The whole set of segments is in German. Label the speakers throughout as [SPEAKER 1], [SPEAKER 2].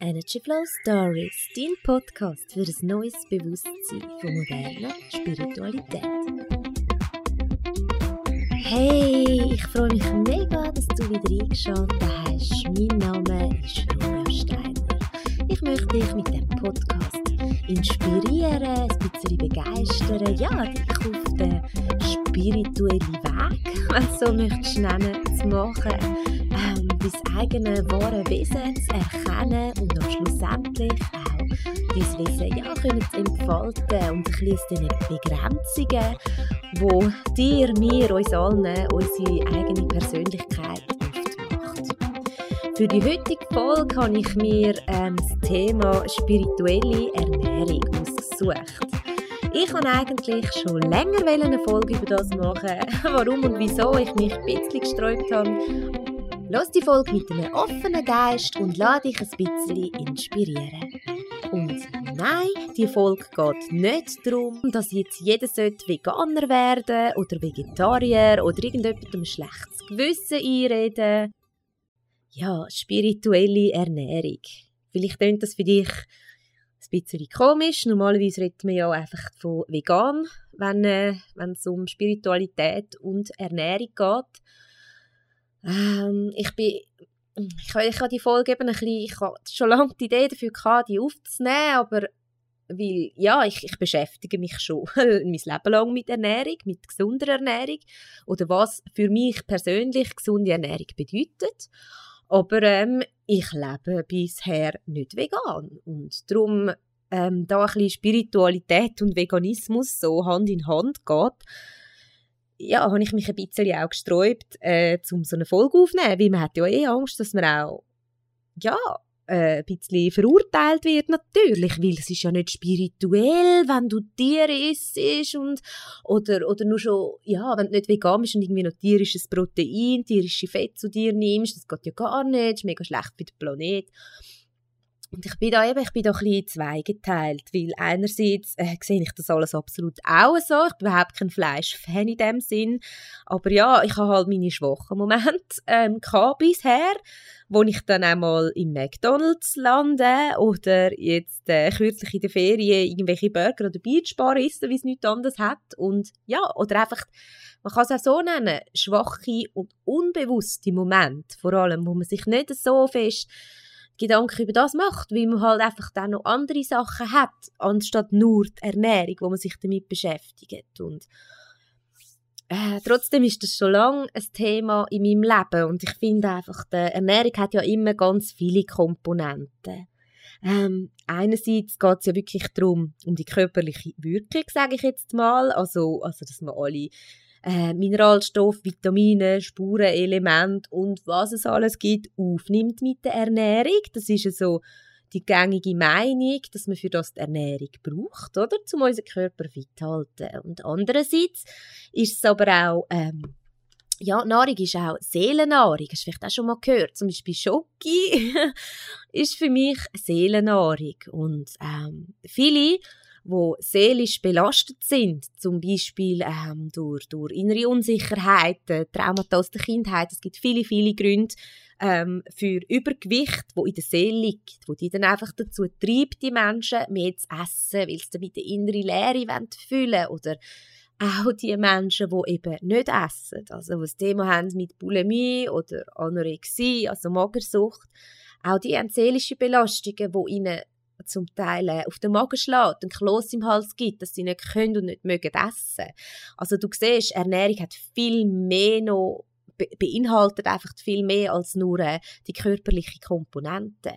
[SPEAKER 1] Energy Flow Stories, dein Podcast für ein neues Bewusstsein von moderner Spiritualität. Hey, ich freue mich mega, dass du wieder eingeschaltet hast. Mein Name ist Romeo Steiner. Ich möchte dich mit dem Podcast inspirieren, ein bisschen begeistern, ja, dich auf den spirituellen Weg, wenn du so möchtest nennen, zu machen ähm, dein eigene wahre Wesen zu erkennen und auch schlussendlich auch dein Wesen ja, können zu entfalten und ein bisschen Begrenzungen, wo dir, mir, uns allen unsere eigene Persönlichkeit. Für die heutige Folge habe ich mir ähm, das Thema spirituelle Ernährung ausgesucht. Ich wollte eigentlich schon länger eine Folge über das machen, warum und wieso ich mich ein bisschen gesträubt habe. Lass die Folge mit einem offenen Geist und lass dich ein bisschen inspirieren. Und nein, die Folge geht nicht darum, dass jetzt jeder Veganer werden oder Vegetarier oder irgendjemandem schlechtes Gewissen einreden. Ja, spirituelle Ernährung. Vielleicht klingt das für dich ein bisschen komisch. Normalerweise redet man ja einfach von vegan, wenn, äh, wenn es um Spiritualität und Ernährung geht. Ähm, ich bin ich, ich habe die Folge eben ein bisschen, ich habe schon lange die Idee dafür gehabt, die aufzunehmen, aber weil, ja, ich, ich beschäftige mich schon mein Leben lang mit Ernährung, mit gesunder Ernährung oder was für mich persönlich gesunde Ernährung bedeutet. Aber ähm, ich lebe bisher nicht vegan und darum ähm, da ein bisschen Spiritualität und Veganismus so Hand in Hand geht, ja, habe ich mich ein bisschen auch gesträubt, äh, um so eine Folge aufzunehmen, weil man hat ja eh Angst, dass man auch, ja, äh, ein bisschen verurteilt wird, natürlich, weil es ist ja nicht spirituell, wenn du Tiere isst und, oder, oder nur schon, ja, wenn du nicht vegan bist und irgendwie noch tierisches Protein, tierische Fett zu dir nimmst, das geht ja gar nicht, ist mega schlecht für den Planeten. Und ich bin da eben, ich bin da ein bisschen zweigeteilt, weil einerseits äh, sehe ich das alles absolut auch so, ich bin überhaupt kein Fleischfan in dem Sinn, aber ja, ich habe halt meine schwachen Momente ähm, bisher, wo ich dann einmal im McDonalds lande oder jetzt äh, kürzlich in der Ferien irgendwelche Burger oder Beachbar essen, wie es nichts anderes hat. Und ja, oder einfach, man kann es auch so nennen, schwache und unbewusste Momente vor allem, wo man sich nicht so fest Gedanken über das macht, weil man halt einfach dann noch andere Sachen hat, anstatt nur die Ernährung, wo man sich damit beschäftigt. Und äh, trotzdem ist das schon lange ein Thema in meinem Leben und ich finde einfach, die Ernährung hat ja immer ganz viele Komponenten. Ähm, einerseits geht es ja wirklich darum, um die körperliche Wirkung, sage ich jetzt mal, also, also dass man alle äh, Mineralstoffe, Vitamine, Spurenelemente und was es alles gibt, aufnimmt mit der Ernährung. Das ist so die gängige Meinung, dass man für das die Ernährung braucht, oder? Um unseren Körper fit zu halten. Und andererseits ist es aber auch, ähm, ja, Nahrung ist auch Seelennahrung. Hast du vielleicht auch schon mal gehört? Zum Beispiel Schoki ist für mich Seelennahrung. Und ähm, viele wo seelisch belastet sind, zum Beispiel ähm, durch, durch innere Unsicherheiten, Traumata aus der Kindheit. Es gibt viele, viele Gründe ähm, für Übergewicht, wo in der Seele liegt, wo die dann einfach dazu treibt, die Menschen mehr zu essen, weil sie damit eine innere Leere füllen oder auch die Menschen, die eben nicht essen, also die das Thema haben mit Bulimie oder Anorexie, also Magersucht, auch die haben seelische Belastungen, die ihnen zum Teil äh, auf den Magen schlägt, ein Kloß im Hals gibt, dass sie nicht können und nicht mögen essen. Also du siehst, Ernährung hat viel mehr noch beinhaltet einfach viel mehr als nur äh, die körperliche Komponente.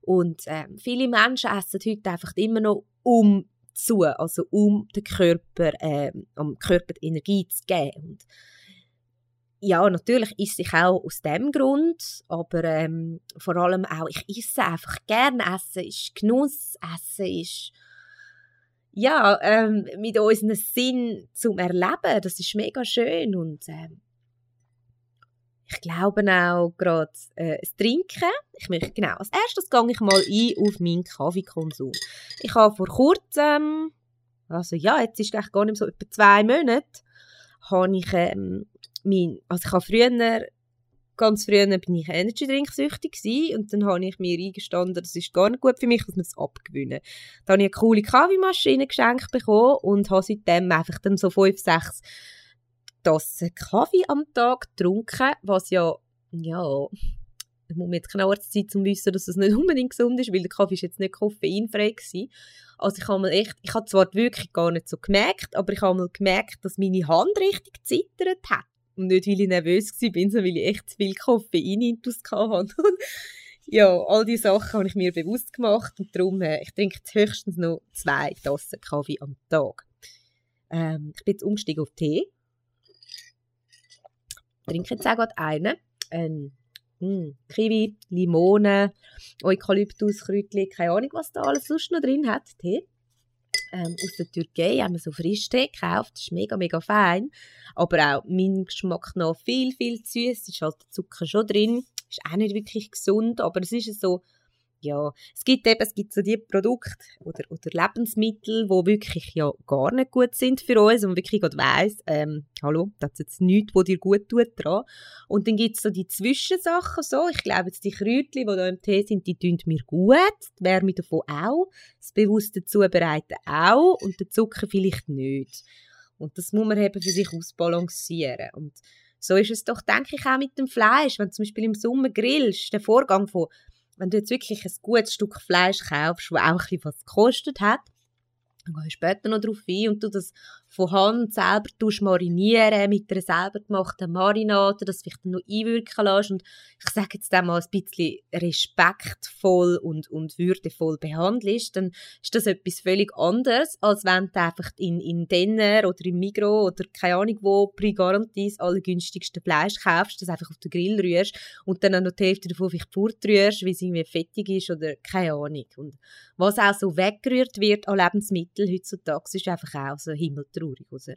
[SPEAKER 1] Und äh, viele Menschen essen heute einfach immer noch um zu, also um den Körper, äh, um Körper Energie zu geben. Und ja, natürlich esse ich auch aus dem Grund, aber ähm, vor allem auch, ich esse einfach gerne. Essen ist Genuss, Essen ist ja, ähm, mit unserem Sinn zum Erleben, das ist mega schön und ähm, ich glaube auch gerade äh, das Trinken. Ich möchte, genau, als erstes gehe ich mal ein auf meinen Kaffeekonsum. Ich habe vor kurzem, also ja, jetzt ist es gar nicht so, etwa zwei Monate, habe ich ähm, mein, also ich habe früher
[SPEAKER 2] ganz früher bin ich Energy Drink süchtig und dann habe ich mir eingestanden, das ist gar nicht gut für mich, dass man es abgewöhnen. Dann habe ich eine coole Kaffeemaschine geschenkt bekommen und habe seitdem einfach dann so fünf, sechs Tassen Kaffee am Tag getrunken, was ja, ja, ich muss jetzt keine Arztzeit um zu wissen, dass das nicht unbedingt gesund ist, weil der Kaffee ist jetzt nicht koffeinfrei gewesen. Also ich habe mal echt, ich habe zwar wirklich gar nicht so gemerkt, aber ich habe mal gemerkt, dass meine Hand richtig zittert hat. Und nicht, weil ich nervös war, sondern weil ich echt zu viel Koffein-Intus hatte. ja, all diese Sachen habe ich mir bewusst gemacht und darum, äh, ich trinke höchstens noch zwei Tassen Kaffee am Tag. Ähm, ich bin jetzt umgestiegen auf Tee. Ich trinke jetzt auch gerade einen. Ähm, mh, Kiwi, Limone, Eukalyptus, Kräutchen, keine Ahnung, was da alles sonst noch drin hat, Tee ähm, aus der Türkei haben wir so Frischtee gekauft. Das ist mega, mega fein. Aber auch mein Geschmack noch viel, viel süß. ist halt der Zucker schon drin. Ist auch nicht wirklich gesund, aber es ist so ja, es gibt eben, es gibt so die Produkte oder, oder Lebensmittel, die wirklich ja gar nicht gut sind für uns und wirklich gerade weiss, ähm, hallo, das ist jetzt nichts, was dir gut tut dran. Und dann gibt es so die Zwischensachen so, ich glaube jetzt die Kräutchen, die da im Tee sind, die tun mir gut, die Wärme davon auch, das bewusste Zubereiten auch und der Zucker vielleicht nicht. Und das muss man eben für sich ausbalancieren und so ist es doch, denke ich, auch mit dem Fleisch. Wenn du zum Beispiel im Sommer grillst, der Vorgang von wenn du jetzt wirklich ein gutes Stück Fleisch kaufst, das auch ein bisschen gekostet hat, dann gehe ich später noch darauf ein und du das von Hand selber marinieren mit einer selber gemachten Marinade, das vielleicht noch einwirken lässt und ich sage jetzt mal ein bisschen respektvoll und, und würdevoll behandelst, dann ist das etwas völlig anderes, als wenn du einfach in, in Denner oder im Migro oder keine Ahnung wo pri Garantis alle günstigsten Fleisch kaufst, das einfach auf den Grill rührst und dann noch die Hälfte davon vielleicht fortrührst, weil es irgendwie fettig ist oder keine Ahnung. Und was auch so weggerührt wird an Lebensmitteln heutzutage, ist einfach auch so himmeltraurig. Also.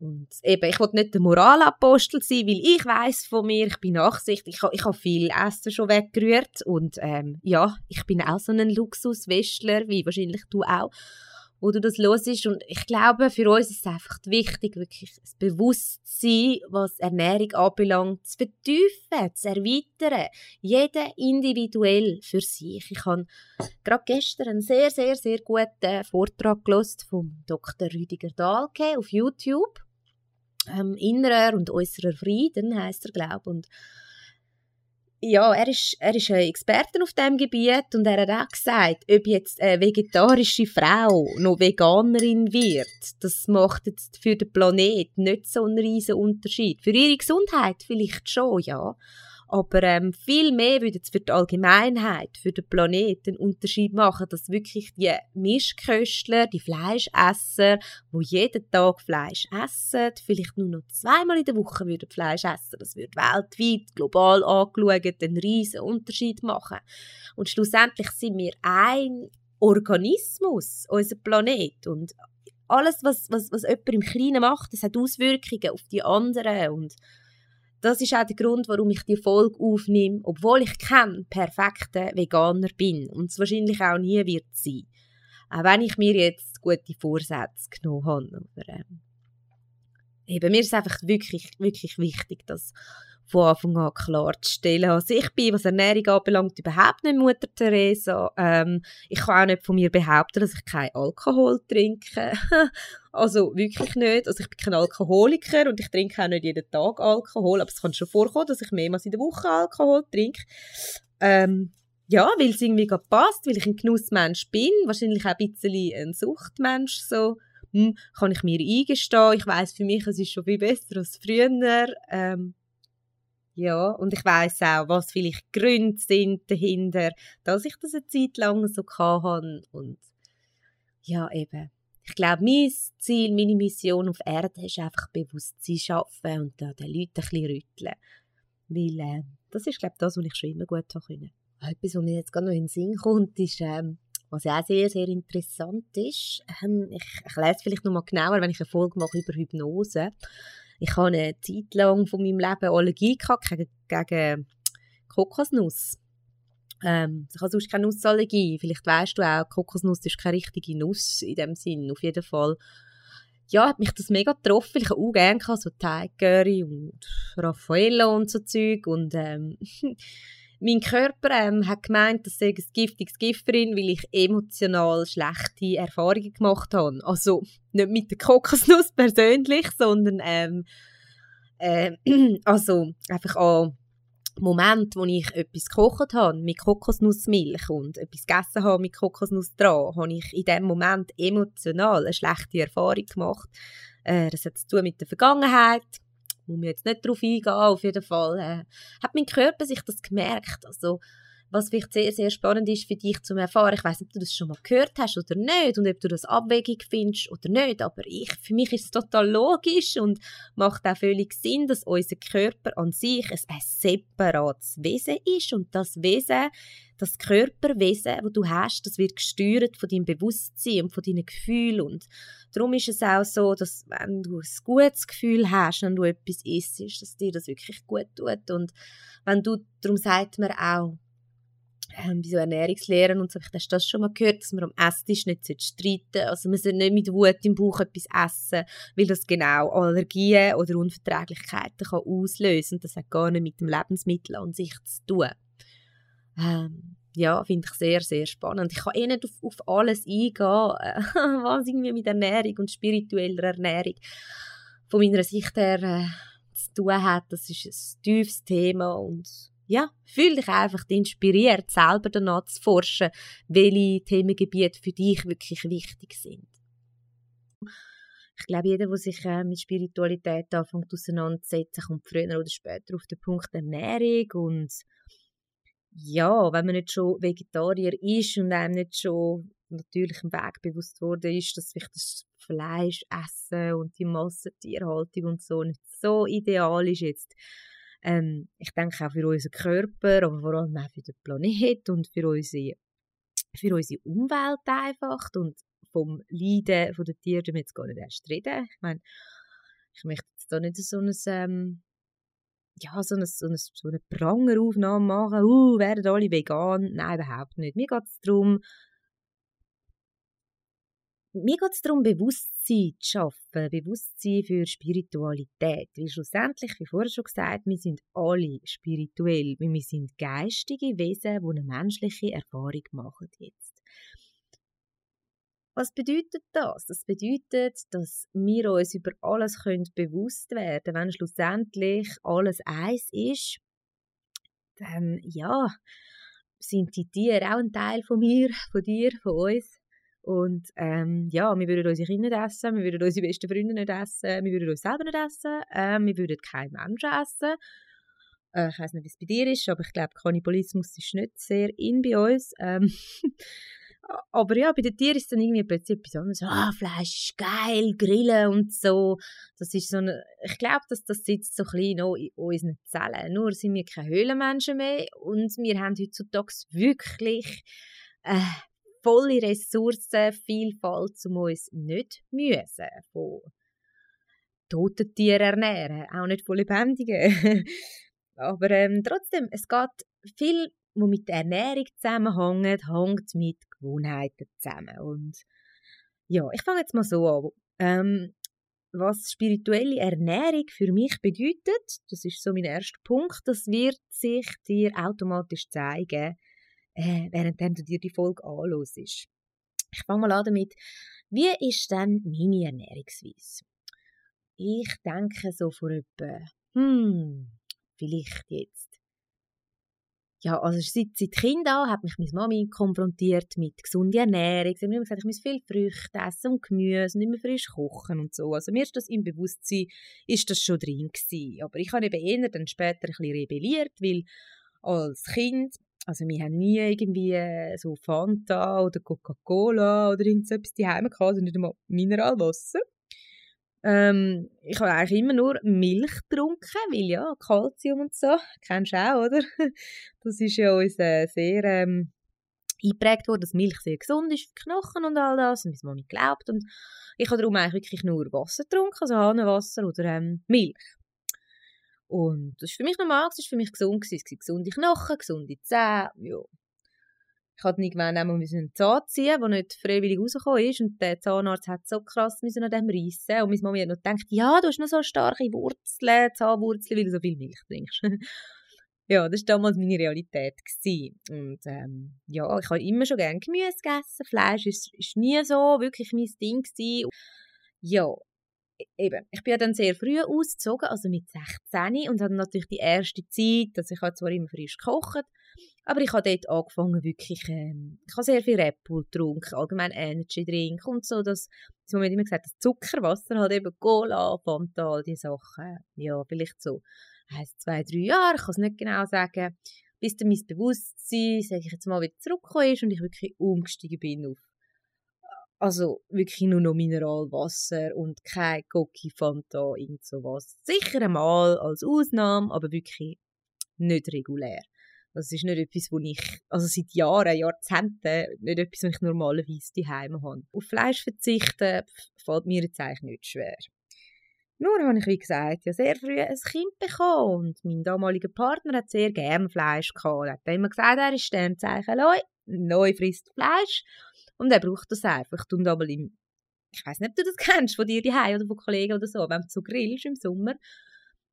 [SPEAKER 2] Und eben, ich will nicht der Moralapostel sein, weil ich weiß von mir, ich bin nachsichtig, ich, ich habe viel Essen schon weggerührt und ähm, ja, ich bin auch so ein Luxuswestler, wie wahrscheinlich du auch wo du das ist. Und ich glaube, für uns ist es einfach wichtig, wirklich das Bewusstsein, was Ernährung anbelangt, zu vertiefen, zu erweitern. Jeder individuell für sich. Ich habe gerade gestern einen sehr, sehr, sehr guten Vortrag gelesen vom Dr. Rüdiger Dahlke auf YouTube. Ähm, Innerer und äußerer Frieden heißt er, glaube ich ja, er ist, er ist ein Experte auf diesem Gebiet und er hat auch gesagt, ob jetzt eine vegetarische Frau noch Veganerin wird, das macht jetzt für den Planet nicht so einen riesen Unterschied. Für ihre Gesundheit vielleicht schon, ja. Aber ähm, viel mehr würde es für die Allgemeinheit, für den Planeten einen Unterschied machen, dass wirklich die Mischköstler, die Fleischesser, die jeden Tag Fleisch essen, vielleicht nur noch zweimal in der Woche würden Fleisch essen, das würde weltweit, global angeschaut, einen riesen Unterschied machen. Und schlussendlich sind wir ein Organismus, unser Planet. Und alles, was, was, was jemand im Kleinen macht, das hat Auswirkungen auf die anderen. Und das ist auch der Grund, warum ich die Folge aufnehme, obwohl ich kein perfekter Veganer bin und es wahrscheinlich auch nie wird sein. Auch wenn ich mir jetzt gute Vorsätze genommen habe. Aber, äh, eben, mir ist es einfach wirklich, wirklich wichtig, dass von Anfang an klarzustellen. Also ich bin, was Ernährung anbelangt, überhaupt nicht Mutter Teresa. Ähm, ich kann auch nicht von mir behaupten, dass ich keinen Alkohol trinke. also wirklich nicht. Also ich bin kein Alkoholiker und ich trinke auch nicht jeden Tag Alkohol, aber es kann schon vorkommen, dass ich mehrmals in der Woche Alkohol trinke. Ähm, ja, weil es irgendwie gerade passt, weil ich ein Genussmensch bin, wahrscheinlich auch ein bisschen ein Suchtmensch, so hm, kann ich mir eingestehen. Ich weiß für mich, es ist schon viel besser als früher. Ähm, ja, und ich weiß auch, was vielleicht Gründe sind dahinter, dass ich das eine Zeit lang so hatte. Und ja, eben. Ich glaube, mein Ziel, meine Mission auf Erde ist einfach Bewusstsein schaffen und da den Leuten ein bisschen rütteln. Weil äh, das ist, glaube ich, das, was ich schon immer gut können. Etwas, was mir jetzt gerade noch in den Sinn kommt, ist, ähm, was auch sehr, sehr interessant ist. Ähm, ich, ich lese vielleicht noch mal genauer, wenn ich eine Folge mache über Hypnose. Ich habe eine Zeit lang von meinem Leben Allergie gehabt gegen, gegen Kokosnuss. Ähm, ich habe sonst keine Nussallergie. Vielleicht weißt du auch, Kokosnuss ist keine richtige Nuss in dem Sinn. Auf jeden Fall ja, hat mich das mega getroffen. Ich habe auch gerne so Teig und Raffaello und so Zeug und ähm, mein Körper ähm, hat gemeint, dass ich ein giftiges Gift bin, weil ich emotional schlechte Erfahrungen gemacht habe. Also nicht mit der Kokosnuss persönlich, sondern ähm, äh, also einfach an Moment, wo ich etwas gekocht habe mit Kokosnussmilch und etwas gegessen habe mit Kokosnuss dran, habe ich in dem Moment emotional eine schlechte Erfahrung gemacht. Äh, das hat zu tun mit der Vergangenheit, muss wir jetzt nicht darauf eingehen, auf jeden Fall äh, hat mein Körper sich das gemerkt. Also was vielleicht sehr, sehr spannend ist für dich zu erfahren. Ich weiß nicht, ob du das schon mal gehört hast oder nicht und ob du das abwegig findest oder nicht, aber ich, für mich ist es total logisch und macht auch völlig Sinn, dass unser Körper an sich ein, ein separates Wesen ist und das Wesen, das Körperwesen, das du hast, das wird gesteuert von deinem Bewusstsein und von deinen Gefühlen und darum ist es auch so, dass wenn du ein gutes Gefühl hast, wenn du etwas isst, dass dir das wirklich gut tut und wenn du, darum sagt man auch, ähm, bei so Ernährungslehren und so, hast du das schon mal gehört, dass man am Esstisch nicht streiten sollte. Also man soll nicht mit Wut im Bauch etwas essen, weil das genau Allergien oder Unverträglichkeiten kann auslösen und das hat gar nicht mit dem Lebensmittel an sich zu tun. Ähm, ja, finde ich sehr, sehr spannend. Ich kann eh nicht auf, auf alles eingehen, was irgendwie mit Ernährung und spiritueller Ernährung von meiner Sicht her äh, zu tun hat. Das ist ein tiefes Thema und ja, fühl dich einfach inspiriert, selber danach zu forschen, welche Themengebiete für dich wirklich wichtig sind. Ich glaube, jeder, der sich äh, mit Spiritualität anfängt auseinanderzusetzen, kommt früher oder später auf den Punkt Ernährung und ja, wenn man nicht schon Vegetarier ist und einem nicht schon natürlich im Weg bewusst worden ist, dass vielleicht das Fleisch essen und die Massentierhaltung und so nicht so ideal ist jetzt, ähm, ich denke auch für unseren Körper, aber vor allem auch für den Planeten und für unsere, für unsere Umwelt einfach und vom Leiden der Tiere wir jetzt gar nicht erst reden. Ich meine, ich möchte jetzt da nicht so ein, ähm, ja, so eine, so eine, so eine Prangeraufnahme machen, uh, werden alle vegan? Nein, überhaupt nicht. Mir geht es darum, mir geht es darum, Bewusstsein zu schaffen, Bewusstsein für Spiritualität. Weil schlussendlich, wie vorher schon gesagt, wir sind alle spirituell, weil wir sind geistige Wesen, die eine menschliche Erfahrung machen jetzt. Was bedeutet das? Das bedeutet, dass wir uns über alles können bewusst werden wenn schlussendlich alles eins ist, dann ja, sind die Tiere auch ein Teil von mir, von dir, von uns. Und ähm, ja, wir würden unsere Kinder nicht essen, wir würden unsere besten Freunde nicht essen, wir würden uns selber nicht essen, äh, wir würden keinen Menschen essen. Äh, ich weiß nicht, wie es bei dir ist, aber ich glaube, Kannibalismus ist nicht sehr in bei uns. Ähm, aber ja, bei den Tieren ist dann irgendwie plötzlich etwas anderes. Ah, Fleisch ist geil, Grillen und so. Das ist so eine, ich glaube, dass das sitzt so klein in unseren Zellen. Nur sind wir keine Höhlenmenschen mehr und wir haben heutzutage wirklich äh, volle Ressourcenvielfalt, um uns nicht müssen von toten Tieren ernähren, auch nicht von lebendigen. Aber ähm, trotzdem, es geht viel, was mit der Ernährung zusammenhängt, hängt mit Gewohnheiten zusammen. Und ja, ich fange jetzt mal so an. Ähm, was spirituelle Ernährung für mich bedeutet, das ist so mein erster Punkt, das wird sich dir automatisch zeigen, äh, während du dir die Folge anhörst. Ich fange mal an damit, wie ist denn meine Ernährungsweise? Ich denke so vor etwa, hm, vielleicht jetzt. Ja, also seit, seit Kind an hat mich meine Mami konfrontiert mit gesunder Ernährung. Sie hat mir immer gesagt, ich muss viel Früchte essen und Gemüse und immer frisch kochen und so. Also mir ist das im Bewusstsein, ist das schon drin gewesen. Aber ich habe eben eher dann später ein bisschen rebelliert, weil als Kind also wir haben nie irgendwie äh, so Fanta oder Coca-Cola oder irgendetwas daheim gehabt, also nicht einmal Mineralwasser. Ähm, ich habe eigentlich immer nur Milch getrunken, weil ja, Kalzium und so, kennst du auch, oder? Das ist ja uns äh, sehr ähm, eingeprägt worden, dass Milch sehr gesund ist für die Knochen und all das, und das Mami glaubt. Und ich habe darum eigentlich wirklich nur Wasser getrunken, also Hahnenwasser oder ähm, Milch. Und das ist für mich normal, das ist für mich gesund gewesen. Es gesunde Knochen, gesunde Zähne, ja. ich hatte irgendwann einmal einen Zahn ziehen, der nicht freiwillig rausgekommen ist. Und der Zahnarzt hat so krass müssen an dem reissen. Und meine Mama hat noch gedacht, ja, du hast noch so starke Wurzeln, Zahnwurzeln, weil du so viel Milch trinkst. ja, das war damals meine Realität. Gewesen. Und ähm, ja, ich habe immer schon gerne Gemüse gegessen. Fleisch ist nie so wirklich mein Ding gewesen. Ja, eben, ich bin ja dann sehr früh ausgezogen, also mit 16 und hatte natürlich die erste Zeit, dass ich zwar immer frisch gekocht aber ich habe dort angefangen, wirklich, ähm, ich habe sehr viel Red Bull getrunken, allgemein Energy Drink und so, das, das wir immer gesagt, das Zuckerwasser, halt eben Cola, Fanta, all diese Sachen, ja, vielleicht so, heisst zwei, drei Jahre, ich kann es nicht genau sagen, bis dann mein Bewusstsein, sage ich jetzt mal, wieder zurückgekommen ist und ich wirklich umgestiegen bin auf also wirklich nur noch Mineralwasser und kein Cocky Fanta, irgend sowas. Sicher einmal als Ausnahme, aber wirklich nicht regulär. Das ist nicht etwas, wo ich, also seit Jahren, Jahrzehnten, nicht etwas, was ich normalerweise daheim habe. Auf Fleisch verzichten fällt mir jetzt eigentlich nicht schwer. Nur habe ich, wie gesagt, ja sehr früh ein Kind bekommen und mein damaliger Partner hat sehr gerne Fleisch gehabt. Er hat immer gesagt, er ist Sternzeichen Leu, neu frisst Fleisch und er braucht das einfach. Und aber im, ich weiß nicht, ob du das kennst, von dir daheim oder von Kollegen oder so, wenn du so grillst im Sommer,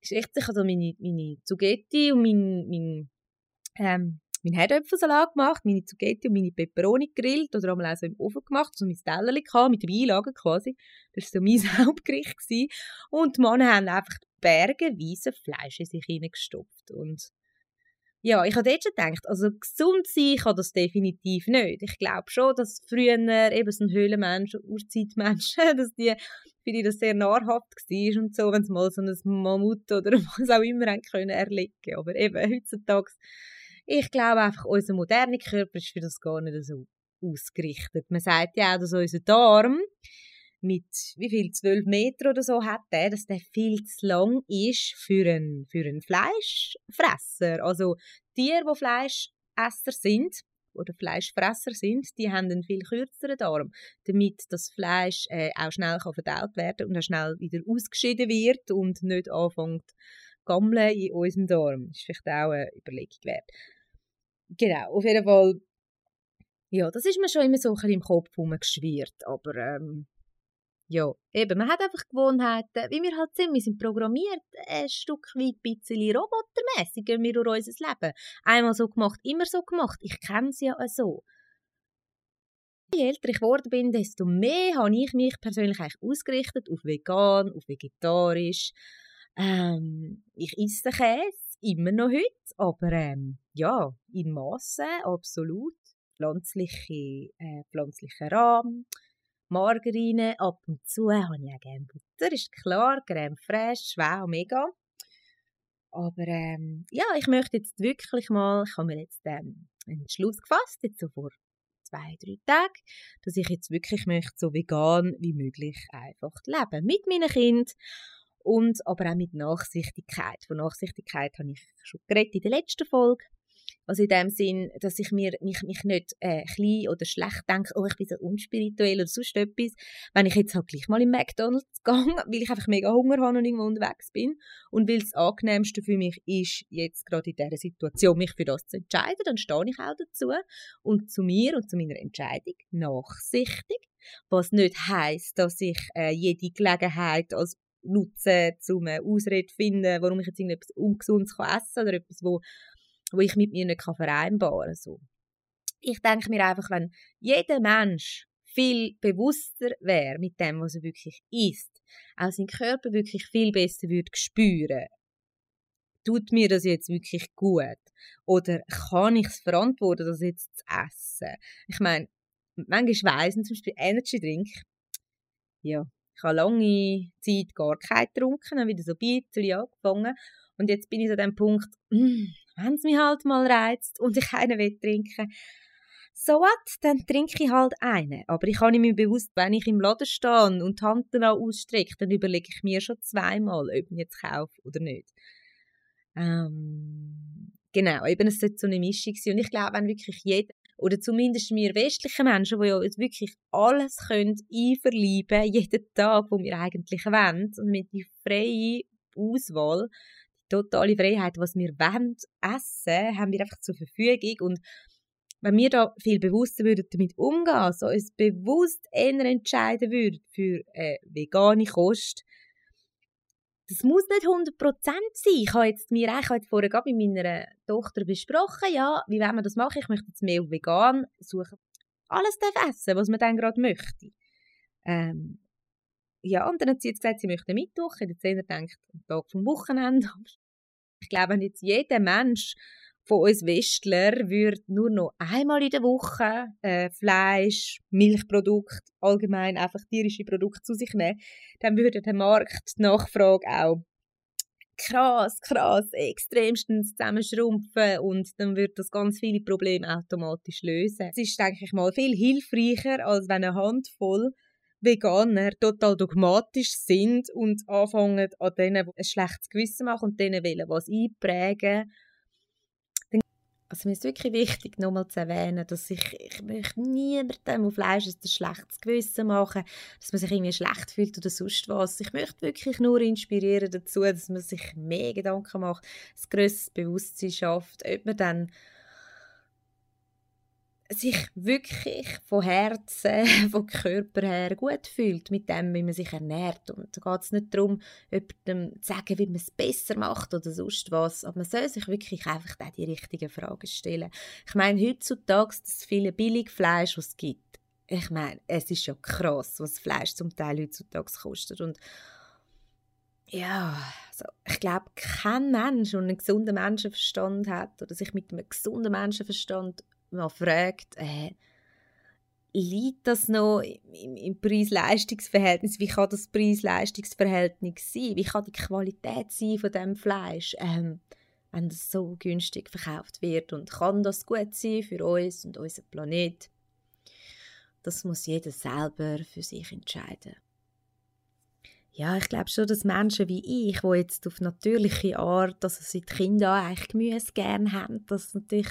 [SPEAKER 2] ist echt sicher so meine, meine Zugetti und mein, mein ähm, meinen Herdöpfelsalat gemacht, meine Zucchetti und meine Peperoni gegrillt oder einmal auch so im Ofen gemacht, so mein Tellerchen gehabt, mit Beilagen quasi. Das war so mein Hauptgericht. Gewesen. Und die Männer haben einfach bergeweise Fleisch in sich hineingestopft. Und ja, ich habe dort schon gedacht, also gesund sein kann das definitiv nicht. Ich glaube schon, dass früher eben so ein Höhlenmensch, Urzeitmensch, dass die für die das sehr nahrhaft war und so, wenn sie mal so ein Mammut oder was auch immer haben können erlegen. Aber eben heutzutage ich glaube einfach, unser moderner Körper ist für das gar nicht so ausgerichtet. Man sagt ja auch, dass unser Darm mit wie viel, 12 Meter oder so hat der, dass der viel zu lang ist für einen, für einen Fleischfresser. Also Tiere, die Fleischesser sind oder Fleischfresser sind, die haben einen viel kürzeren Darm, damit das Fleisch äh, auch schnell kann verdaut werden und auch schnell wieder ausgeschieden wird und nicht anfängt gammeln in unserem Darm. Das ist vielleicht auch eine Überlegung wert. Genau, auf jeden Fall. Ja, das ist mir schon immer so ein bisschen im Kopf geschwirrt, aber ähm, ja, eben, man hat einfach Gewohnheiten, wie wir halt sind, wir sind programmiert, ein Stück weit ein bisschen robotermässig gehen wir durch unser Leben. Einmal so gemacht, immer so gemacht, ich kenne es ja so. Je älter ich geworden bin, desto mehr habe ich mich persönlich eigentlich ausgerichtet auf vegan, auf vegetarisch. Ähm, ich esse Käse, immer noch heute, aber ähm, ja, in Massen absolut. Pflanzliche, äh, pflanzliche Rahmen, Margarine, ab und zu habe ich auch gerne Butter, ist klar, Creme fraiche, wow, mega. Aber ähm, ja, ich möchte jetzt wirklich mal, ich habe mir jetzt ähm, einen Schluss gefasst, jetzt so vor zwei, drei Tagen, dass ich jetzt wirklich möchte so vegan wie möglich einfach leben. Mit meinen Kindern und aber auch mit Nachsichtigkeit. Von Nachsichtigkeit habe ich schon geredet in der letzten Folge. Also in dem Sinn, dass ich mir, mich, mich nicht äh, klein oder schlecht denke, oh, ich bin so unspirituell oder sonst etwas. Wenn ich jetzt halt gleich mal in McDonalds gehe, weil ich einfach mega Hunger habe und irgendwo unterwegs bin und weil das Angenehmste für mich ist, jetzt gerade in dieser Situation mich für das zu entscheiden, dann stehe ich auch dazu und zu mir und zu meiner Entscheidung nachsichtig. Was nicht heisst, dass ich äh, jede Gelegenheit als nutzen, um eine Ausrede zu finden, warum ich jetzt irgendetwas Ungesundes essen kann oder etwas, wo, wo ich mit mir nicht vereinbaren kann. So. Ich denke mir einfach, wenn jeder Mensch viel bewusster wäre mit dem, was er wirklich isst, auch sein Körper wirklich viel besser würde spüren, tut mir das jetzt wirklich gut? Oder kann ich es verantworten, das jetzt zu essen? Ich meine, manchmal weiss ich zum Beispiel Energy Drink, ja, ich habe lange Zeit gar keinen getrunken, habe wieder so ein bisschen angefangen. Und jetzt bin ich an dem Punkt, mm, wenn es mich halt mal reizt und ich einen will trinken, so was, dann trinke ich halt einen. Aber ich habe mir bewusst, wenn ich im Laden stehe und die Hand danach ausstrecke, dann überlege ich mir schon zweimal, ob ich jetzt kaufe oder nicht. Ähm, genau, eben es sollte so eine Mischung sein. Und ich glaube, wenn wirklich jeder oder zumindest wir westlichen Menschen, die ja wirklich alles können einverleiben, jeden Tag, wo wir eigentlich wollen, und mit der freien Auswahl, totale Freiheit, was wir wollen essen, haben wir einfach zur Verfügung und wenn wir da viel bewusster würden damit umgehen, also uns bewusst eher entscheiden würden für äh, vegane Kost, das muss nicht 100% sein. Ich habe jetzt mir eigentlich heute vorher mit meiner Tochter besprochen, ja, wie wollen wir das machen? Ich möchte jetzt mehr vegan suchen. Alles darf essen, was man dann gerade möchte. Ähm, ja, und dann hat sie jetzt gesagt, sie möchte hätte jetzt denkt, am Tag vom Wochenende. Ich glaube, wenn jetzt jeder Mensch von uns Westler würde nur noch einmal in der Woche äh, Fleisch, Milchprodukte, allgemein einfach tierische Produkte zu sich nehmen, dann würde der Markt die Nachfrage auch krass, krass, extremstens zusammenschrumpfen und dann wird das ganz viele Probleme automatisch lösen. Es ist, denke ich mal, viel hilfreicher, als wenn eine Handvoll Veganer total dogmatisch sind und anfangen, an denen ein schlechtes Gewissen machen und denen wollen was einprägen also mir ist wirklich wichtig, nochmal zu erwähnen, dass ich, ich möchte niemandem, der Fleisch ein schlechtes Gewissen machen, dass man sich irgendwie schlecht fühlt oder sonst was. Ich möchte wirklich nur inspirieren dazu, dass man sich mehr Gedanken macht, ein grösseres Bewusstsein schafft, ob man dann sich wirklich von Herzen, vom Körper her gut fühlt mit dem, wie man sich ernährt. Und da geht es nicht darum, jemandem zu sagen, wie man es besser macht oder sonst was. Aber man soll sich wirklich einfach die richtigen Fragen stellen. Ich meine, heutzutage das viele Billigfleisch, was es gibt. Ich meine, es ist ja krass, was Fleisch zum Teil heutzutage kostet. Und ja, also ich glaube, kein Mensch, der einen gesunden Menschenverstand hat oder sich mit einem gesunden Menschenverstand mal fragt, äh, liegt das noch im, im Preis-Leistungs-Verhältnis? Wie kann das Preis-Leistungs-Verhältnis sein? Wie kann die Qualität sein von dem Fleisch, ähm, wenn das so günstig verkauft wird? Und kann das gut sein für uns und unseren Planet? Das muss jeder selber für sich entscheiden. Ja, ich glaube schon, dass Menschen wie ich, die jetzt auf natürliche Art, also seit Kindern eigentlich Gemüse gerne haben, dass natürlich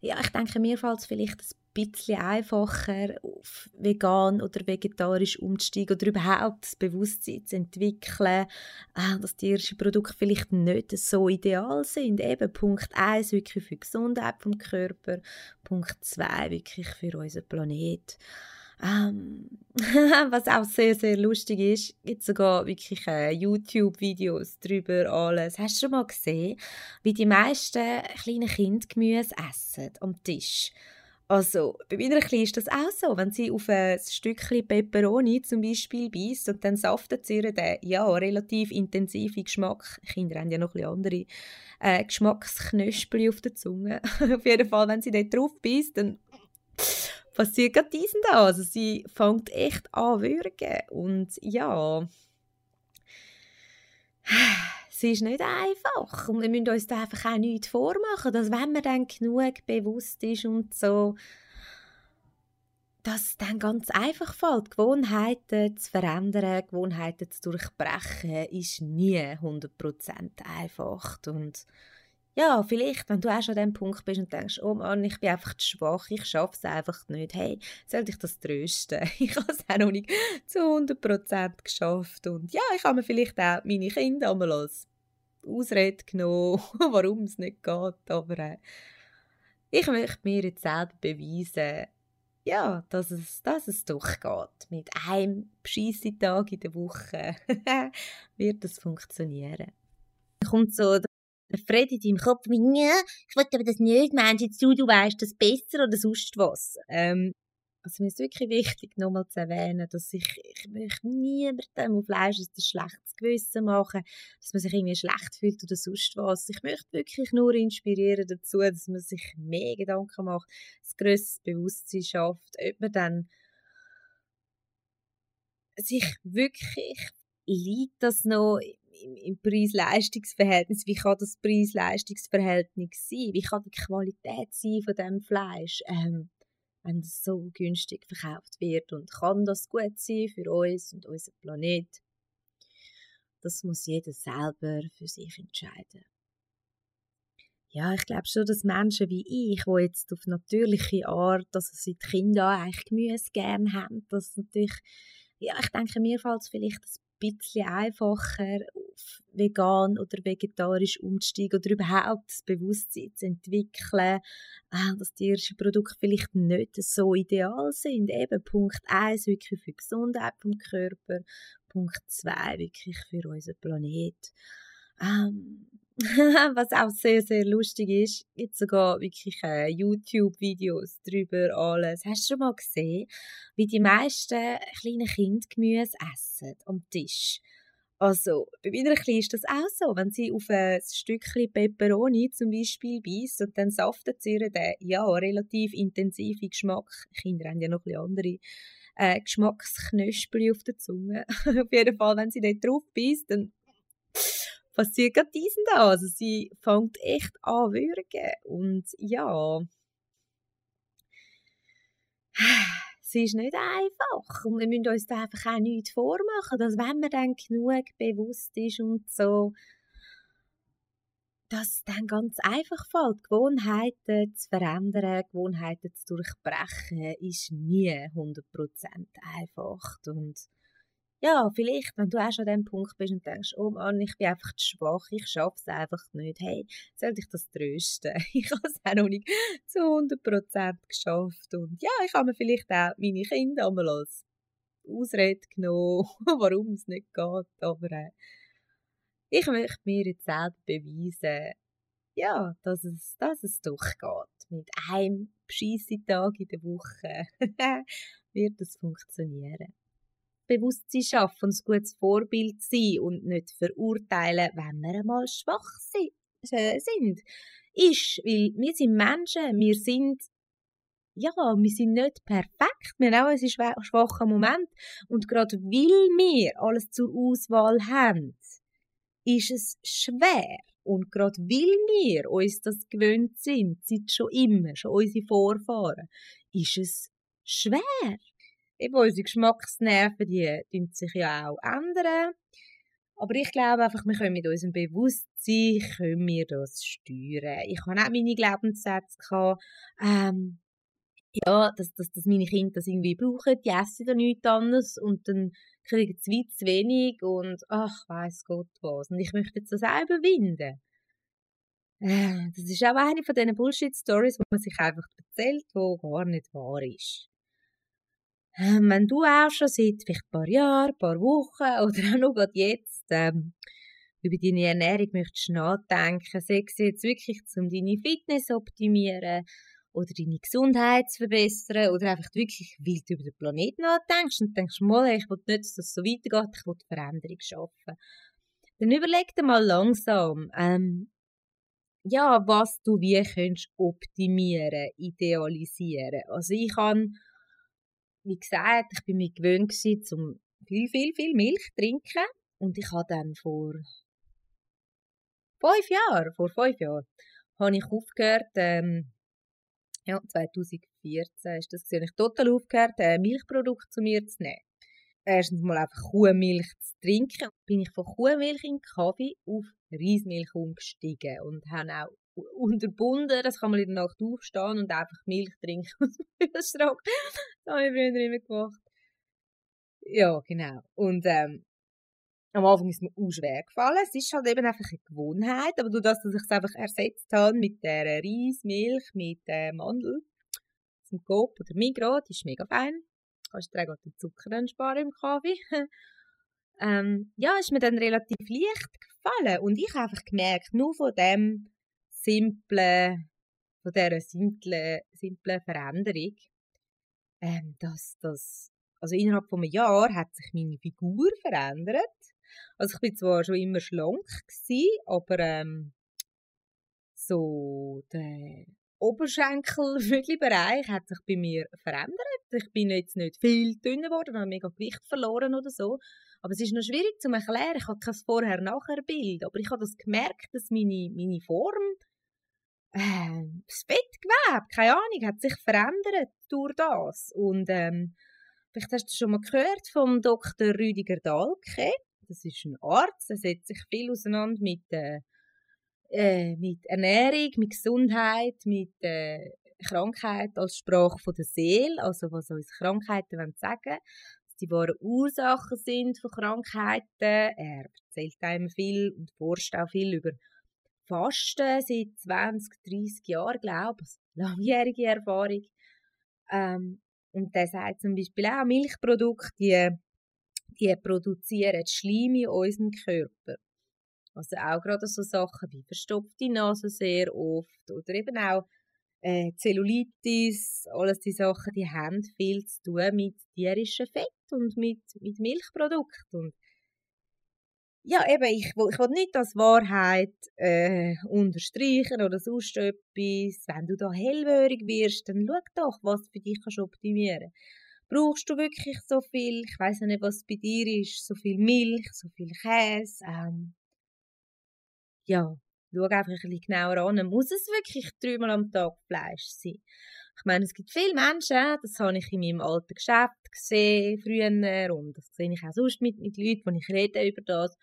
[SPEAKER 2] ja, ich denke, mir fällt es vielleicht ein bisschen einfacher, auf vegan oder vegetarisch umzusteigen oder überhaupt das Bewusstsein zu entwickeln, äh, dass tierische Produkte vielleicht nicht so ideal sind. Eben Punkt 1 wirklich für die Gesundheit vom Körper, Punkt 2 wirklich für unseren Planet. Ähm, was auch sehr, sehr lustig ist, gibt sogar wirklich äh, YouTube-Videos darüber alles. Hast du schon mal gesehen, wie die meisten kleinen Kinder Gemüse essen am Tisch? Also, bei meiner Kleinen ist das auch so. Wenn sie auf ein Stückchen Peperoni zum Beispiel beißt und dann saftet sie den, ja, relativ intensiven Geschmack. Kinder haben ja noch ein andere äh, Geschmacksknöspel auf der Zunge. auf jeden Fall, wenn sie dort drauf beißt, dann passiert gerade dies und das. Also sie fängt echt an würgen und ja, sie ist nicht einfach und wir müssen uns da einfach auch nichts vormachen, dass wenn man dann genug bewusst ist und so, dass es dann ganz einfach fällt. Gewohnheiten zu verändern, Gewohnheiten zu durchbrechen, ist nie 100% einfach und ja, vielleicht, wenn du auch schon an dem Punkt bist und denkst, oh Mann, ich bin einfach zu schwach, ich schaffe es einfach nicht. Hey, soll dich das trösten? Ich habe es auch noch nicht zu 100% geschafft. Und ja, ich habe mir vielleicht auch meine Kinder einmal als Ausrede genommen, warum es nicht geht. Aber äh, ich möchte mir jetzt selber beweisen, ja, dass es, dass es doch geht. Mit einem Tag in der Woche wird das funktionieren. Kommt so Fred in deinem Kopf, ja, ich wollte aber das nicht, meinst jetzt du, du weißt das besser oder sonst was? Ähm, also mir ist wirklich wichtig, nochmal zu erwähnen, dass ich, ich möchte niemandem, der Fleisch ein schlechtes Gewissen machen, dass man sich irgendwie schlecht fühlt oder sonst was. Ich möchte wirklich nur inspirieren dazu, dass man sich mehr Gedanken macht, ein grösseres Bewusstsein schafft, ob man dann sich wirklich liegt das noch im, im Preis-Leistungs-Verhältnis, wie kann das Preis-Leistungs-Verhältnis sein? Wie kann die Qualität sein von dem Fleisch, ähm, wenn das so günstig verkauft wird? Und kann das gut sein für uns und unseren Planet? Das muss jeder selber für sich entscheiden. Ja, ich glaube schon, dass Menschen wie ich, die jetzt auf natürliche Art, also seit Kindern eigentlich Gemüse gerne haben, dass natürlich, ja, ich denke, mir fällt es vielleicht ein bisschen einfacher auf vegan oder vegetarisch umzusteigen oder überhaupt das Bewusstsein zu entwickeln, äh, dass tierische Produkte vielleicht nicht so ideal sind. Eben Punkt 1 wirklich für die Gesundheit vom Körper, Punkt 2 wirklich für unseren Planet. Ähm, was auch sehr, sehr lustig ist, gibt sogar wirklich äh, YouTube-Videos drüber alles. Hast du schon mal gesehen, wie die meisten kleinen Kinder Gemüse essen am Tisch? Also, bei meiner Kleinen ist das auch so. Wenn sie auf ein Stückchen Peperoni zum Beispiel beißt und dann saftet sie ihren, ja, relativ intensiven Geschmack. Kinder haben ja noch ein bisschen andere äh, Geschmacksknöspel auf der Zunge. auf jeden Fall, wenn sie dort drauf beißt, dann passiert gerade diesen da. Also sie fängt echt an würgen. Und ja, sie ist nicht einfach. Und wir müssen uns da einfach auch nichts vormachen, dass wenn man dann genug bewusst ist und so, dass es dann ganz einfach fällt. Gewohnheiten zu verändern, Gewohnheiten zu durchbrechen, ist nie 100% einfach. Und ja, vielleicht, wenn du auch schon an dem Punkt bist und denkst, oh Mann, ich bin einfach zu schwach, ich schaffe es einfach nicht. Hey, soll dich das trösten? Ich habe es auch noch nicht zu 100% geschafft. Und ja, ich habe mir vielleicht auch meine Kinder einmal als Ausrede genommen, warum es nicht geht. Aber äh, ich möchte mir jetzt selber beweisen, ja, dass es, dass es durchgeht. Mit einem bescheisse Tag in der Woche wird es funktionieren. Bewusstsein schaffen, ein gutes Vorbild sein und nicht verurteilen, wenn wir einmal schwach äh, sind. Ist, weil wir sind Menschen, wir sind ja, wir sind nicht perfekt, wir haben auch einen schwachen Moment. Und gerade weil wir alles zur Auswahl haben, ist es schwer. Und gerade weil wir uns das gewöhnt sind, seit schon immer, schon unsere Vorfahren, ist es schwer eben unsere Geschmacksnerven, die, die sich ja auch ändern. Aber ich glaube einfach, wir können mit unserem Bewusstsein können wir das steuern. Ich habe auch meine Glaubenssätze gehabt, ähm, ja, dass, dass, dass meine Kinder das irgendwie brauchen, die essen da nichts anderes und dann kriegen sie zu wenig und ach, weiß Gott was. Und ich möchte jetzt das auch überwinden. Äh, das ist auch eine von diesen Bullshit-Stories, die man sich einfach erzählt, die gar nicht wahr ist. Ähm, wenn du auch schon seit vielleicht ein paar Jahren, ein paar Wochen oder auch noch gerade jetzt ähm, über deine Ernährung möchtest nachdenken, sei es jetzt wirklich, um deine Fitness zu optimieren oder deine Gesundheit zu verbessern oder einfach wirklich wild über den Planeten nachdenkst und denkst, mal, ich will nicht, dass das so weitergeht, ich will Veränderung schaffen. Dann überleg dir mal langsam, ähm, ja, was du wie könntest optimieren, idealisieren. Also ich kann wie gesagt, ich bin mir gewöhnt gewesen, zum viel, viel, viel Milch trinken. Und ich habe dann vor fünf Jahren, vor fünf Jahren, habe ich aufgehört, ähm, ja, 2014 ist das gesehen, ich total aufgehört, äh, Milchprodukte zu mir zu nehmen. Erstens mal einfach Kuhmilch zu trinken. Bin ich von Kuhmilch in Kaffee auf Reismilch umgestiegen und habe auch unterbunden, dass kann man in der Nacht aufstehen und einfach Milch trinken aus dem Kühlschrank. Das habe ich früher immer gemacht. Ja, genau. Und ähm, am Anfang ist es mir auch schwer gefallen. Es ist halt eben einfach eine Gewohnheit, aber durch das, dass ich es einfach ersetzt habe mit der Reismilch, mit äh, Mandel, zum Coop oder Migros, das ist mega fein. Kannst du dir den Zucker sparen im Kaffee. ähm, ja, ist mir dann relativ leicht gefallen und ich habe einfach gemerkt, nur von dem simplen, von dieser simplen, simplen Veränderung, ähm, dass das, also innerhalb von einem Jahr hat sich meine Figur verändert. Also ich bin zwar schon immer schlank gewesen, aber ähm, so der Oberschenkelbereich hat sich bei mir verändert. Ich bin jetzt nicht viel dünner geworden, habe mega Gewicht verloren oder so. Aber es ist noch schwierig zu erklären. Ich habe kein Vorher-Nachher-Bild. Aber ich habe das gemerkt, dass meine, meine Form äh, das Fettgewebe, keine Ahnung, hat sich verändert durch das. Und ähm, vielleicht hast du schon mal gehört vom Dr. Rüdiger Dahlke. Das ist ein Arzt, der setzt sich viel auseinander mit, äh, äh, mit Ernährung, mit Gesundheit, mit äh, Krankheit als Sprache von der Seele, also was unsere Krankheiten wollen sagen. die wahren Ursachen sind von Krankheiten. Er erzählt einem viel und forscht auch viel über Fasten seit 20, 30 Jahren, glaube ich. Langjährige Erfahrung. Ähm, und der sagt zum Beispiel auch, Milchprodukte, die, die produzieren Schleim in unserem Körper. Also auch gerade so Sachen wie verstopfte Nase sehr oft oder eben auch äh, Zellulitis, alles die Sachen, die haben viel zu tun mit tierischem Fett und mit, mit Milchprodukten. Und ja, eben, ich, ich will nicht als Wahrheit äh, unterstreichen oder sonst etwas. Wenn du da hellhörig wirst, dann schau doch, was für dich kannst optimieren Brauchst du wirklich so viel, ich weiß nicht, was bei dir ist, so viel Milch, so viel Käse? Ähm, ja, schau einfach ein bisschen genauer an. Muss es wirklich dreimal am Tag Fleisch sein? Ich meine, es gibt viele Menschen, das habe ich in meinem alten Geschäft gesehen, früher, und das sehe ich auch sonst mit, mit Leuten, wenn ich rede über das.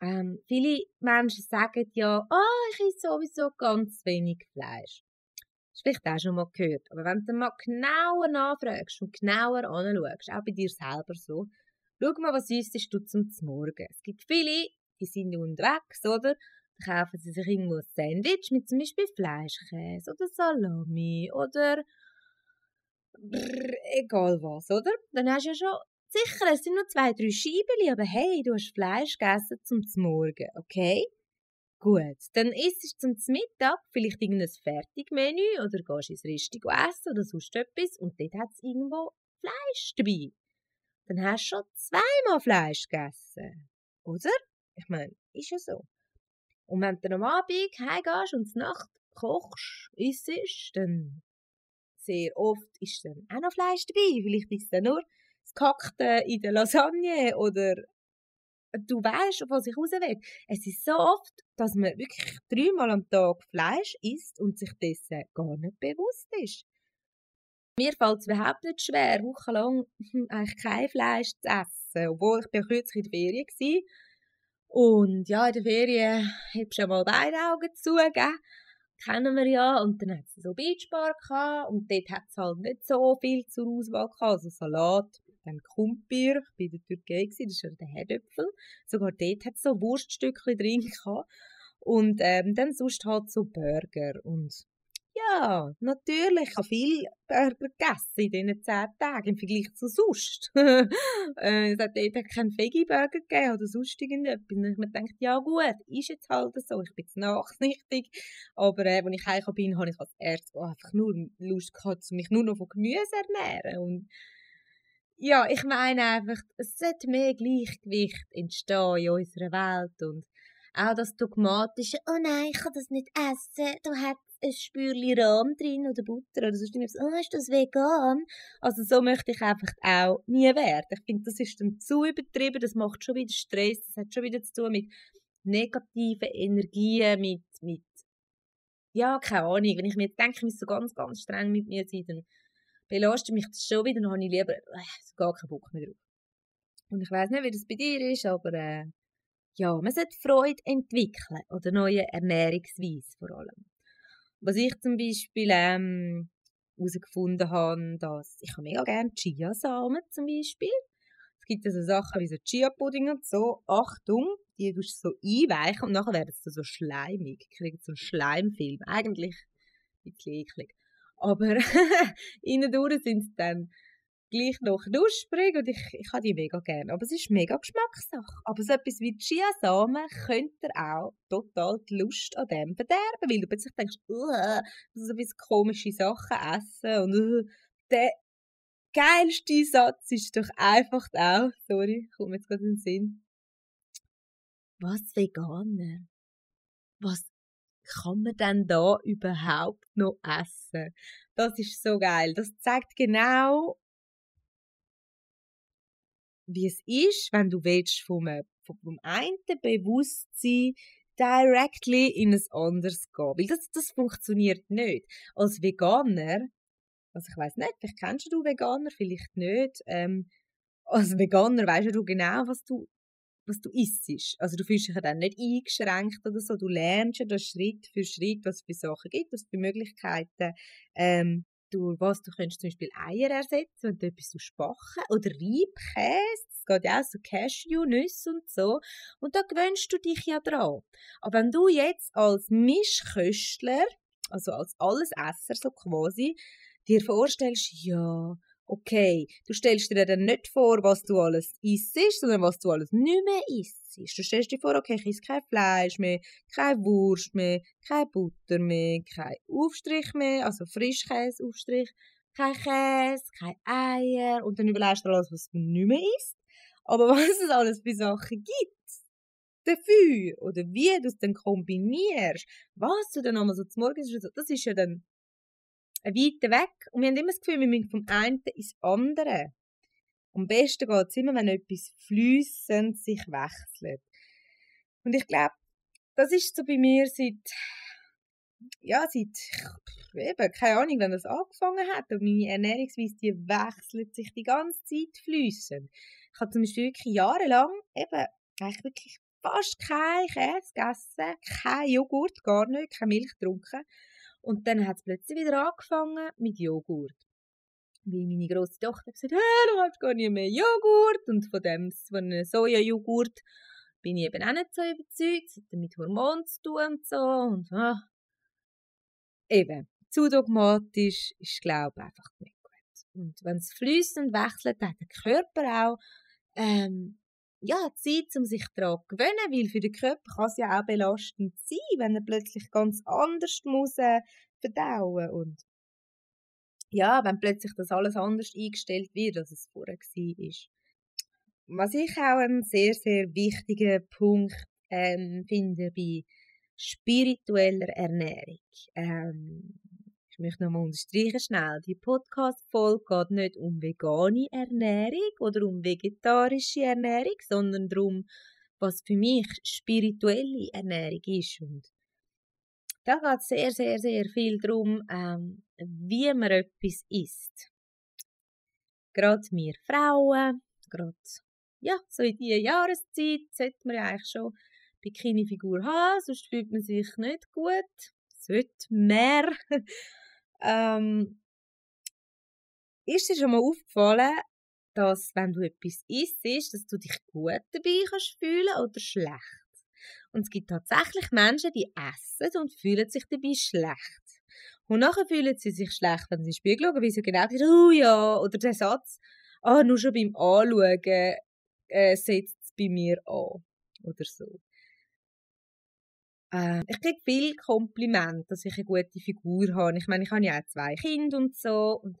[SPEAKER 2] Ähm, viele Menschen sagen ja, oh, ich esse sowieso ganz wenig Fleisch. Das hast vielleicht auch schon mal gehört. Aber wenn du mal genauer nachfragst und genauer anschaust, auch bei dir selber so, schau mal, was isst du zum Morgen. Es gibt viele, die sind unterwegs, oder? Kaufen sie sich irgendwo ein Sandwich mit zum Beispiel Fleischkäse oder Salami oder brr, egal was, oder? Dann hast du ja schon sicher, es sind nur zwei, drei Scheiben, aber hey, du hast Fleisch gegessen zum Morgen, okay? Gut, dann isst du zum Mittag vielleicht irgendein Fertigmenü oder gehst ins Restaurant essen oder sonst etwas und dort hat es irgendwo Fleisch dabei. Dann hast du schon zweimal Fleisch gegessen, oder? Ich meine, ist ja so. Und wenn du dann am Abend heimgehst und Nacht kochst, isst, dann sehr oft ist dann auch noch Fleisch dabei. Vielleicht ist dann nur das Gehackte in der Lasagne oder du weißt, was ich raus. Es ist so oft, dass man wirklich dreimal am Tag Fleisch isst und sich dessen gar nicht bewusst ist. Mir fällt es überhaupt nicht schwer, wochenlang eigentlich kein Fleisch zu essen, obwohl ich kürzlich in der Ferien war und ja, in der Ferien habe ich mal beide Augen zugegeben. Kennen wir ja. Und dann hat es so Beachbar gehabt. Und dort hat es halt nicht so viel zur Auswahl gehabt. Also Salat, dann Kumpir. Ich war in der Türkei, das ist ja der Herdöpfel. Sogar dort hat es so Wurststückchen drin gehabt. Und ähm, dann sonst halt so Burger. Und ja, natürlich. Ich habe viel Burger gegessen in diesen zehn Tagen im Vergleich zu sonst. äh, es hat dort keinen Veggie-Burger gegeben oder sonst irgendetwas. Und ich mir gedacht, ja gut, ist jetzt halt so. Ich bin jetzt nachsichtig. Aber äh, als ich heimgekommen bin, habe ich als erstes einfach nur Lust gehabt, mich nur noch von Gemüse ernähren. Und ja, ich meine einfach, es sollte mehr Gleichgewicht entstehen in unserer Welt und auch das dogmatische, oh nein, ich kann das nicht essen, da hat ein Spürchen Rahm drin oder Butter oder sonst irgendwas. Oh, ist das vegan? Also so möchte ich einfach auch nie werden. Ich finde, das ist dann zu übertrieben, das macht schon wieder Stress, das hat schon wieder zu tun mit negativen Energien, mit, mit ja, keine Ahnung. Wenn ich mir denke, ich muss so ganz, ganz streng mit mir sein, dann belastet mich das schon wieder, dann habe ich lieber äh, gar keinen Bock mehr drauf. Und ich weiß nicht, wie das bei dir ist, aber äh, ja, man sollte Freude entwickeln oder neue Ernährungsweise vor allem. Was ich zum Beispiel ähm, herausgefunden habe, dass ich habe mega gerne Chiasamen zum Beispiel. Es gibt also Sachen wie so Chia-Pudding und so. Achtung, die tust du so einweichen und nachher werden sie so schleimig. Kriegen so einen Schleimfilm. Eigentlich ein bisschen eklig. Aber innen sind sie dann gleich noch knusprig und ich, ich habe die mega gerne. Aber es ist mega Geschmackssache. Aber so etwas wie Chiasamen könnte auch total die Lust an dem verderben, weil du plötzlich denkst, uh, so ein komische Sachen essen und der geilste Satz ist doch einfach auch, sorry, kommt jetzt gerade in den Sinn, was Veganer? Was kann man denn da überhaupt noch essen? Das ist so geil. Das zeigt genau, wie es ist, wenn du willst vom, vom einen Bewusstsein directly in ein anderes gehen. Weil das, das funktioniert nicht. Als Veganer, also ich weiß nicht, vielleicht kennst du Veganer, vielleicht nicht. Ähm, als Veganer weißt du genau, was du, was du isst. Also du fühlst dich dann nicht eingeschränkt oder so. Du lernst ja Schritt für Schritt, was es für Sachen gibt, was es für Möglichkeiten ähm, durch was du könntest zum Beispiel Eier ersetzen, du etwas backen oder Reibkäse, das geht ja auch so Cashew, Nüsse und so. Und da gewöhnst du dich ja dran. Aber wenn du jetzt als Mischköstler, also als Allesesser so quasi, dir vorstellst, ja, okay, du stellst dir dann nicht vor, was du alles isst, sondern was du alles nicht mehr isst. Du stellst dir vor, okay, ich esse kein Fleisch mehr, keine Wurst mehr, keine Butter mehr, kein Aufstrich mehr, also Frischkäseaufstrich, kein Käse, keine Eier und dann überlegst du alles, was du nicht mehr isst. Aber was es alles für Sachen gibt, dafür oder wie du es dann kombinierst, was du dann einmal so zum Morgen das ist ja dann weit weg. Und wir haben immer das Gefühl, wir müssen vom einen ins andere. Am besten geht es immer, wenn etwas flüssend sich wechselt. Und ich glaube, das ist so bei mir seit, ja, seit, eben, keine Ahnung, wenn das angefangen hat. Und meine Ernährungsweise, die wechselt sich die ganze Zeit flüssend. Ich habe zum Beispiel wirklich jahrelang eben eigentlich wirklich fast kein Käse gegessen, kein Joghurt, gar nicht, keine Milch getrunken. Und dann hat es plötzlich wieder angefangen mit Joghurt. Weil meine grosse Tochter gesagt hat, du hast gar nicht mehr Joghurt. Und von dem von Sojajoghurt bin ich eben auch nicht so überzeugt. Es hat mit Hormonen zu tun und so. Und, ah. Eben, zu dogmatisch ist, glaube einfach nicht gut. Und wenn es fließend wechselt, hat der Körper auch ähm, ja, Zeit, um sich daran zu gewöhnen, weil für den Körper kann es ja auch belastend sein, wenn er plötzlich ganz anders muss äh, verdauen und ja, wenn plötzlich das alles anders eingestellt wird, als es vorher war. Was ich auch einen sehr, sehr wichtigen Punkt ähm, finde bei spiritueller Ernährung. Ähm, möchte nochmal unterstreichen schnell, die Podcast-Folge geht nicht um vegane Ernährung oder um vegetarische Ernährung, sondern darum, was für mich spirituelle Ernährung ist. Und da geht es sehr, sehr, sehr viel darum, ähm, wie man etwas isst. Gerade wir Frauen, gerade ja, so in dieser Jahreszeit sollte man ja eigentlich schon Bikini-Figur haben, sonst fühlt man sich nicht gut. Sollte mehr. Ähm, ist dir schon mal aufgefallen, dass wenn du etwas isst, dass du dich gut dabei kannst fühlen oder schlecht? Und es gibt tatsächlich Menschen, die essen und fühlen sich dabei schlecht. Und nachher fühlen sie sich schlecht, wenn sie in den Spiegel schauen, weil sie genau sagen, oh ja, oder der Satz, ah, nur schon beim Anschauen äh, setzt es bei mir an. Oder so. Äh, ich kriege viel Kompliment, dass ich eine gute Figur habe. Ich meine, ich habe ja auch zwei Kinder und so. Und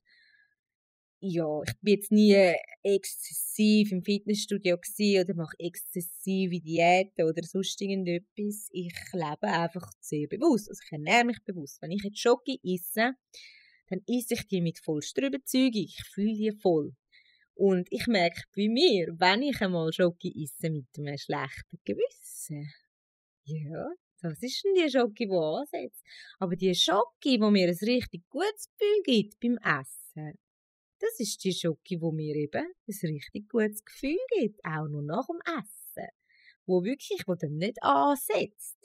[SPEAKER 2] ja, ich bin jetzt nie exzessiv im Fitnessstudio oder mache exzessive Diäten oder sonst irgendetwas. Ich lebe einfach sehr bewusst. Also ich ernähre mich bewusst. Wenn ich jetzt Schoki esse, dann esse ich die mit vollster Überzeugung. Ich fühle die voll. Und ich merke bei mir, wenn ich einmal Schoki esse mit einem schlechten Gewissen, ja, was ist denn die Schoki, die ansetzt? Aber die Schoki, die mir ein richtig gutes Gefühl gibt beim Essen, das ist die Schoki, die mir eben ein richtig gutes Gefühl gibt, auch nur nach dem Essen. Wo wirklich, wo dann nicht ansetzt.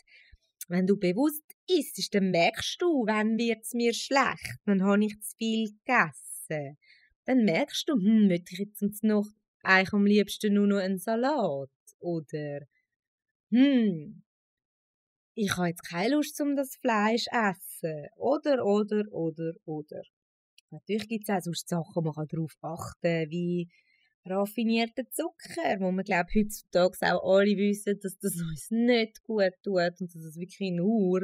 [SPEAKER 2] Wenn du bewusst isst, dann merkst du, wenn wird es mir schlecht, dann habe ich zu viel gegessen. Dann merkst du, hm, möchte ich jetzt noch eigentlich am liebsten nur noch einen Salat. Oder, hm, ich habe jetzt keine Lust, um das Fleisch zu essen. Oder, oder, oder, oder. Natürlich gibt es auch sonst Sachen, man kann darauf achten, wie raffinierter Zucker, wo man glaube heutzutage auch alle wissen, dass das uns nicht gut tut und dass es wirklich nur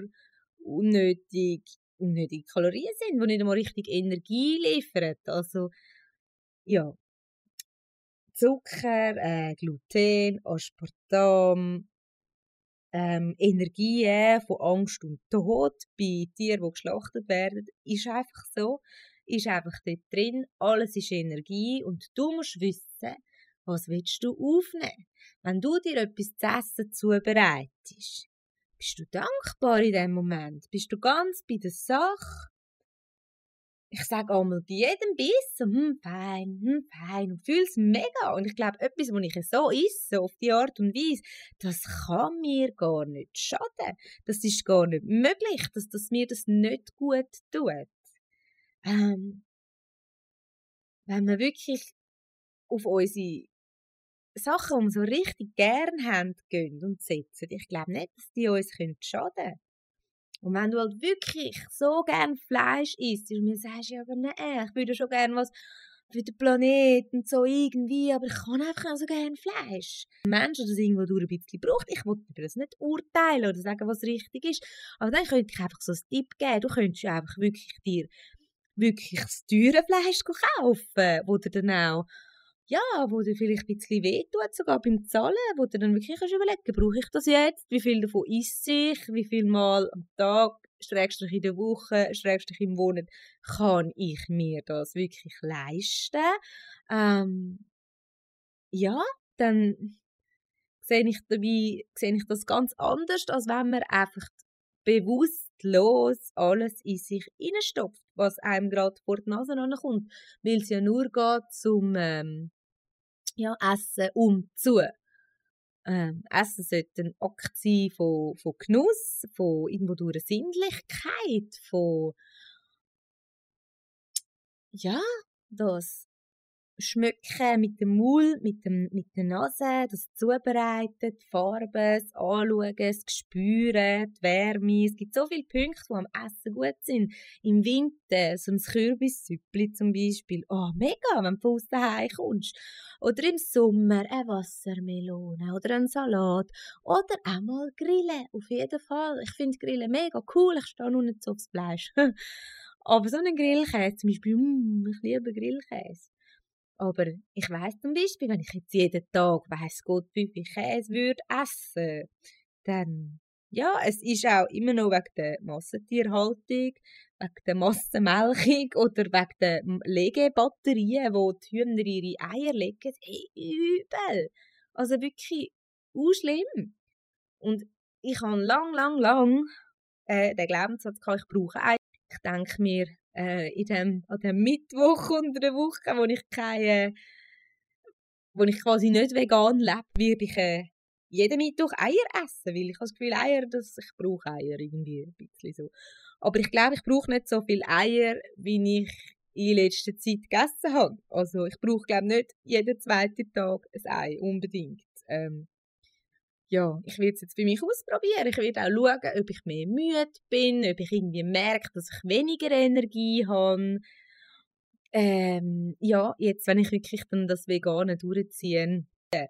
[SPEAKER 2] unnötig, unnötige Kalorien sind, die nicht einmal richtig Energie liefern. Also, ja. Zucker, äh, Gluten, Aspartam, ähm, Energien von Angst und Tod bei Tieren, die geschlachtet werden, ist einfach so, ist einfach dort drin, alles ist Energie und du musst wissen, was willst du aufnehmen. Wenn du dir etwas zu essen zubereitest, bist du dankbar in dem Moment, bist du ganz bei der Sache ich sage einmal bei jedem Biss hm, fein, hm, fein und fühle es mega. Und ich glaube, etwas, was ich so esse, auf die Art und Weise, das kann mir gar nicht schaden. Das ist gar nicht möglich, dass das mir das nicht gut tut. ähm, wenn wir wirklich auf unsere Sachen, die wir so richtig gern haben, gehen und setzen, ich glaube nicht, dass die uns schaden können. Und wenn du halt wirklich so gern Fleisch isst und mir sagst, ja, aber nein, ich würde schon gern was für den Planeten so irgendwie, aber ich kann einfach so gerne Fleisch. Ein Mensch, der das irgendwo durch ein bisschen braucht, ich will über das nicht urteilen oder sagen, was richtig ist, aber dann könnte ich einfach so einen Tipp geben, du könntest einfach wirklich dir wirklich das teure Fleisch kaufen, wo du dann auch ja, wo dir vielleicht ein bisschen wehtut, sogar beim Zahlen, wo du dann wirklich kannst überlegen brauche ich das jetzt, wie viel davon esse ich, wie viel Mal am Tag, schrägstrich in der Woche, schrägstrich im Monat, kann ich mir das wirklich leisten. Ähm, ja, dann sehe ich dabei, sehe ich das ganz anders, als wenn man einfach bewusstlos alles in sich hineinstopft, was einem gerade vor die Nase kommt, weil es ja nur geht zum ähm, ja, Essen um zu. Ähm, Essen sollte ein Akt sein von, von Genuss, von irgendwo durch eine Sinnlichkeit, von ja, das Schmücken mit dem Mund, mit, mit der Nase, das Zubereiten, die Farben, das Anschauen, das Spüren, die Wärme. Es gibt so viele Punkte, die am Essen gut sind. Im Winter, so ein Kürbissüppli zum Beispiel. Oh, mega, wenn du aus daheim kommst. Oder im Sommer eine Wassermelone oder ein Salat. Oder auch mal Grillen, auf jeden Fall. Ich finde Grillen mega cool, ich stehe noch nicht so aufs Fleisch. Aber so einen Grillkäse zum Beispiel, mm, ich liebe Grillkäse. Aber ich weiß zum Beispiel, wenn ich jetzt jeden Tag, weiß Gott, wie Käse würde essen, dann, ja, es ist auch immer noch wegen der Massentierhaltung, wegen der Massenmelkung oder wegen der Legebatterien, wo die Hühner ihre Eier legen. Hey, übel. Also wirklich schlimm. Und ich habe lang, lang, lang äh, den Glaubenssatz gehabt, ich brauche Eier. Ich denke mir, äh, in dem, an dem Mittwoch unter der Woche, wo ich keine, wo ich quasi nicht vegan lebe, werde ich äh, jeden Mittwoch Eier essen, weil ich habe das Gefühl, Eier, dass ich brauche Eier irgendwie ein bisschen so. Aber ich glaube, ich brauche nicht so viel Eier, wie ich in letzter Zeit gegessen habe. Also ich brauche glaube nicht jeden zweiten Tag ein Ei unbedingt. Ähm, ja, ich will es jetzt für mich ausprobieren. Ich werde auch schauen, ob ich mehr müde bin, ob ich irgendwie merke, dass ich weniger Energie habe. Ähm, ja, jetzt, wenn ich wirklich dann das Vegane durchziehe, äh,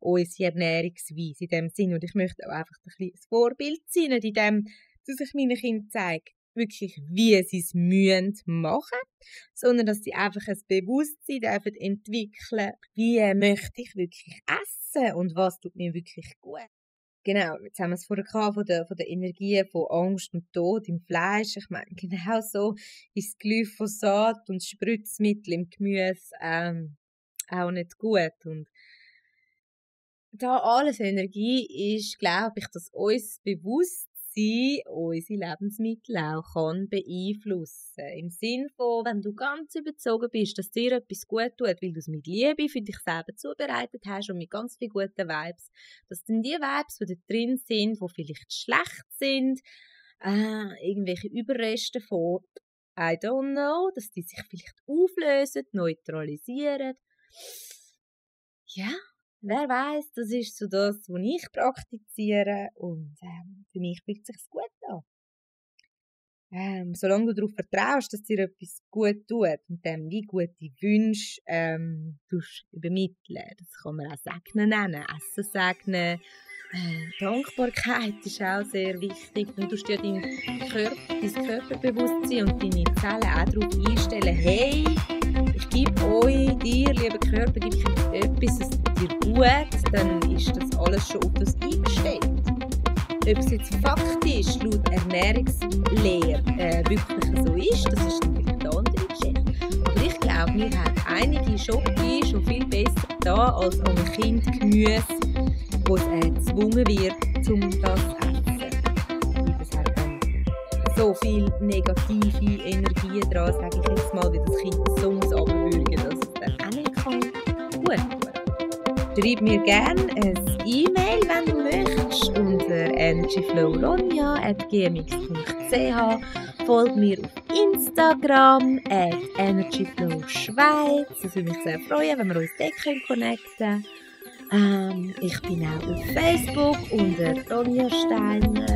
[SPEAKER 2] unsere Ernährungsweise in dem Sinn. Und ich möchte auch einfach ein das Vorbild sein, in dem, dass ich meinen Kindern zeige, wirklich, wie sie es müssen machen, sondern dass sie einfach ein Bewusstsein dürfen entwickeln, wie möchte ich wirklich essen und was tut mir wirklich gut. Genau, jetzt haben wir es vorher gehabt, von der, von der Energie von Angst und Tod im Fleisch. Ich meine, genau so ist Glyphosat und Spritzmittel im Gemüse ähm, auch nicht gut. Und da alles Energie ist, glaube ich, dass uns bewusst sie unsere Lebensmittel auch kann beeinflussen Im Sinn von, wenn du ganz überzogen bist, dass dir etwas gut tut, weil du es mit Liebe für dich selber zubereitet hast und mit ganz vielen guten Vibes, dass dann die Vibes, die da drin sind, die vielleicht schlecht sind, äh, irgendwelche Überreste von I don't know, dass die sich vielleicht auflösen, neutralisieren. Ja, wer weiß, das ist so das, was ich praktiziere und ähm, für mich fühlt es sich gut an. Ähm, solange du darauf vertraust, dass dir etwas gut tut und dem wie gute Wünsche ähm, übermitteln. Das kann man auch Segnen nennen, Essen segnen. Äh, Dankbarkeit ist auch sehr wichtig. Du tust ja dein, Körper, dein Körperbewusstsein und deine Zellen auch darauf einstellen, hey, ich gebe euch, dir, lieber Körper, ich etwas, es dir gut, dann ist das alles schon auf das eingestellt. Ob es jetzt faktisch laut Ernährungslehre äh, wirklich so ist, das ist natürlich eine andere Geschichte. Aber ich glaube, wir haben einige Schoki schon viel besser da als an ein Kind Gemüse, wo es äh, gezwungen wird, um das zu essen. Das hat dann so viel negative Energie dran, sage ich jetzt mal, wie das Kind so muss abwürgen, Gut. Schreib mir gerne ein E-Mail, wenn du möchtest, unter energyflowronja.gmx.ch. Folge mir auf Instagram Instagram at energyflowschweiz. Das würde mich sehr freuen, wenn wir uns dort connecten können. Ähm, ich bin auch auf Facebook unter Ronja Steiner